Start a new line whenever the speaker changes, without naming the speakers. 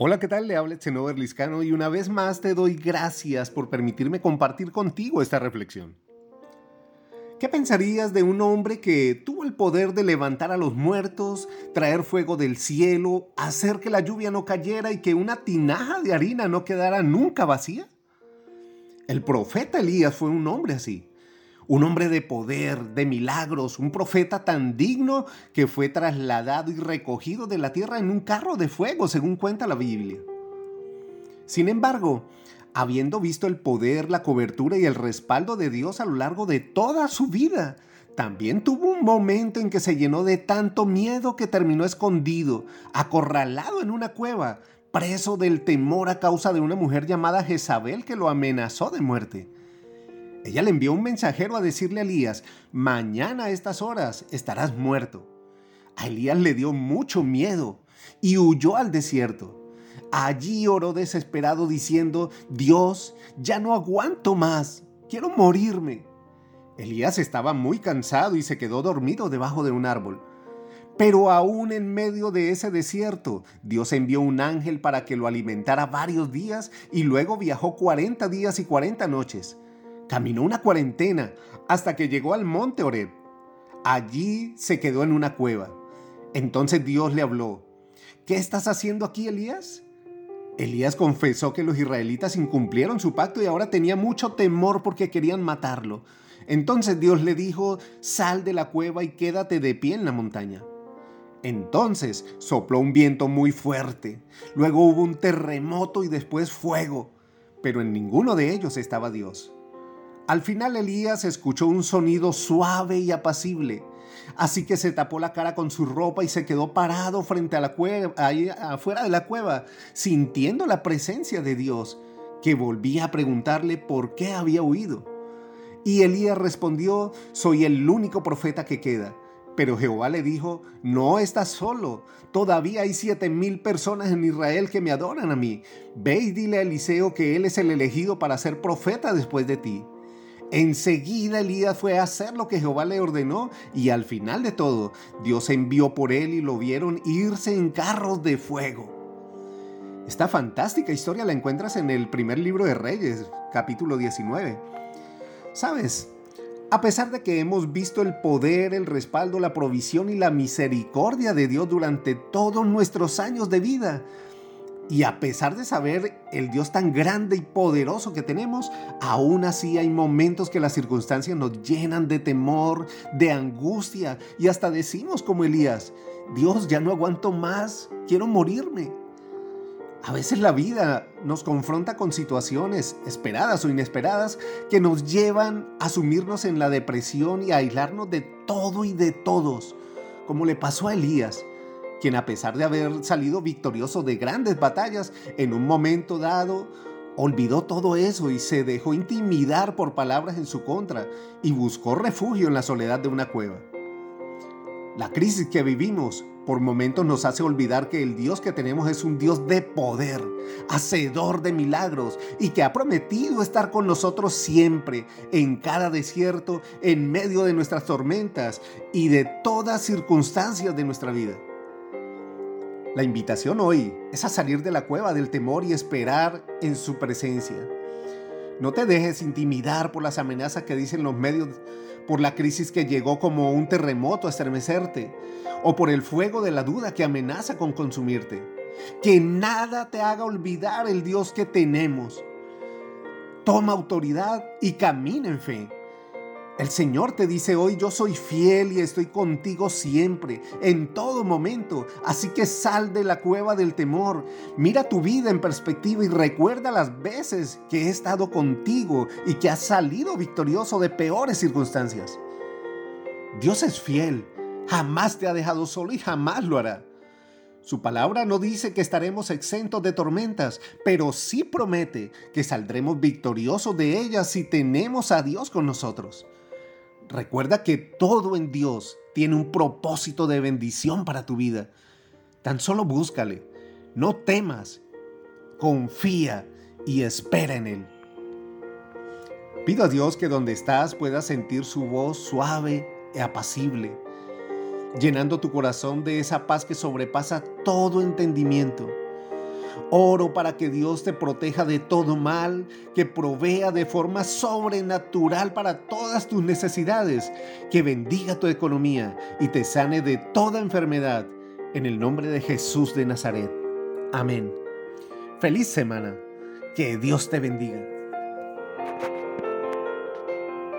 Hola, ¿qué tal? Le habla Echenover Liscano y una vez más te doy gracias por permitirme compartir contigo esta reflexión. ¿Qué pensarías de un hombre que tuvo el poder de levantar a los muertos, traer fuego del cielo, hacer que la lluvia no cayera y que una tinaja de harina no quedara nunca vacía? El profeta Elías fue un hombre así un hombre de poder, de milagros, un profeta tan digno que fue trasladado y recogido de la tierra en un carro de fuego, según cuenta la Biblia. Sin embargo, habiendo visto el poder, la cobertura y el respaldo de Dios a lo largo de toda su vida, también tuvo un momento en que se llenó de tanto miedo que terminó escondido, acorralado en una cueva, preso del temor a causa de una mujer llamada Jezabel que lo amenazó de muerte. Ella le envió un mensajero a decirle a Elías, mañana a estas horas estarás muerto. A Elías le dio mucho miedo y huyó al desierto. Allí oró desesperado diciendo, Dios, ya no aguanto más, quiero morirme. Elías estaba muy cansado y se quedó dormido debajo de un árbol. Pero aún en medio de ese desierto, Dios envió un ángel para que lo alimentara varios días y luego viajó 40 días y 40 noches. Caminó una cuarentena hasta que llegó al monte Oreb. Allí se quedó en una cueva. Entonces Dios le habló, ¿qué estás haciendo aquí, Elías? Elías confesó que los israelitas incumplieron su pacto y ahora tenía mucho temor porque querían matarlo. Entonces Dios le dijo, sal de la cueva y quédate de pie en la montaña. Entonces sopló un viento muy fuerte, luego hubo un terremoto y después fuego, pero en ninguno de ellos estaba Dios. Al final Elías escuchó un sonido suave y apacible, así que se tapó la cara con su ropa y se quedó parado frente a la cueva, afuera de la cueva, sintiendo la presencia de Dios, que volvía a preguntarle por qué había huido. Y Elías respondió, soy el único profeta que queda. Pero Jehová le dijo, no estás solo, todavía hay siete mil personas en Israel que me adoran a mí. Ve y dile a Eliseo que él es el elegido para ser profeta después de ti. Enseguida Elías fue a hacer lo que Jehová le ordenó y al final de todo Dios envió por él y lo vieron irse en carros de fuego. Esta fantástica historia la encuentras en el primer libro de Reyes, capítulo 19. ¿Sabes? A pesar de que hemos visto el poder, el respaldo, la provisión y la misericordia de Dios durante todos nuestros años de vida, y a pesar de saber el Dios tan grande y poderoso que tenemos, aún así hay momentos que las circunstancias nos llenan de temor, de angustia y hasta decimos como Elías, Dios, ya no aguanto más, quiero morirme. A veces la vida nos confronta con situaciones esperadas o inesperadas que nos llevan a sumirnos en la depresión y a aislarnos de todo y de todos, como le pasó a Elías quien a pesar de haber salido victorioso de grandes batallas, en un momento dado olvidó todo eso y se dejó intimidar por palabras en su contra y buscó refugio en la soledad de una cueva. La crisis que vivimos por momentos nos hace olvidar que el Dios que tenemos es un Dios de poder, hacedor de milagros y que ha prometido estar con nosotros siempre, en cada desierto, en medio de nuestras tormentas y de todas circunstancias de nuestra vida. La invitación hoy es a salir de la cueva del temor y esperar en su presencia. No te dejes intimidar por las amenazas que dicen los medios, por la crisis que llegó como un terremoto a estremecerte, o por el fuego de la duda que amenaza con consumirte. Que nada te haga olvidar el Dios que tenemos. Toma autoridad y camina en fe. El Señor te dice hoy, yo soy fiel y estoy contigo siempre, en todo momento. Así que sal de la cueva del temor, mira tu vida en perspectiva y recuerda las veces que he estado contigo y que has salido victorioso de peores circunstancias. Dios es fiel, jamás te ha dejado solo y jamás lo hará. Su palabra no dice que estaremos exentos de tormentas, pero sí promete que saldremos victoriosos de ellas si tenemos a Dios con nosotros. Recuerda que todo en Dios tiene un propósito de bendición para tu vida. Tan solo búscale, no temas, confía y espera en Él. Pido a Dios que donde estás puedas sentir su voz suave y apacible, llenando tu corazón de esa paz que sobrepasa todo entendimiento. Oro para que Dios te proteja de todo mal, que provea de forma sobrenatural para todas tus necesidades, que bendiga tu economía y te sane de toda enfermedad. En el nombre de Jesús de Nazaret. Amén. Feliz semana. Que Dios te bendiga.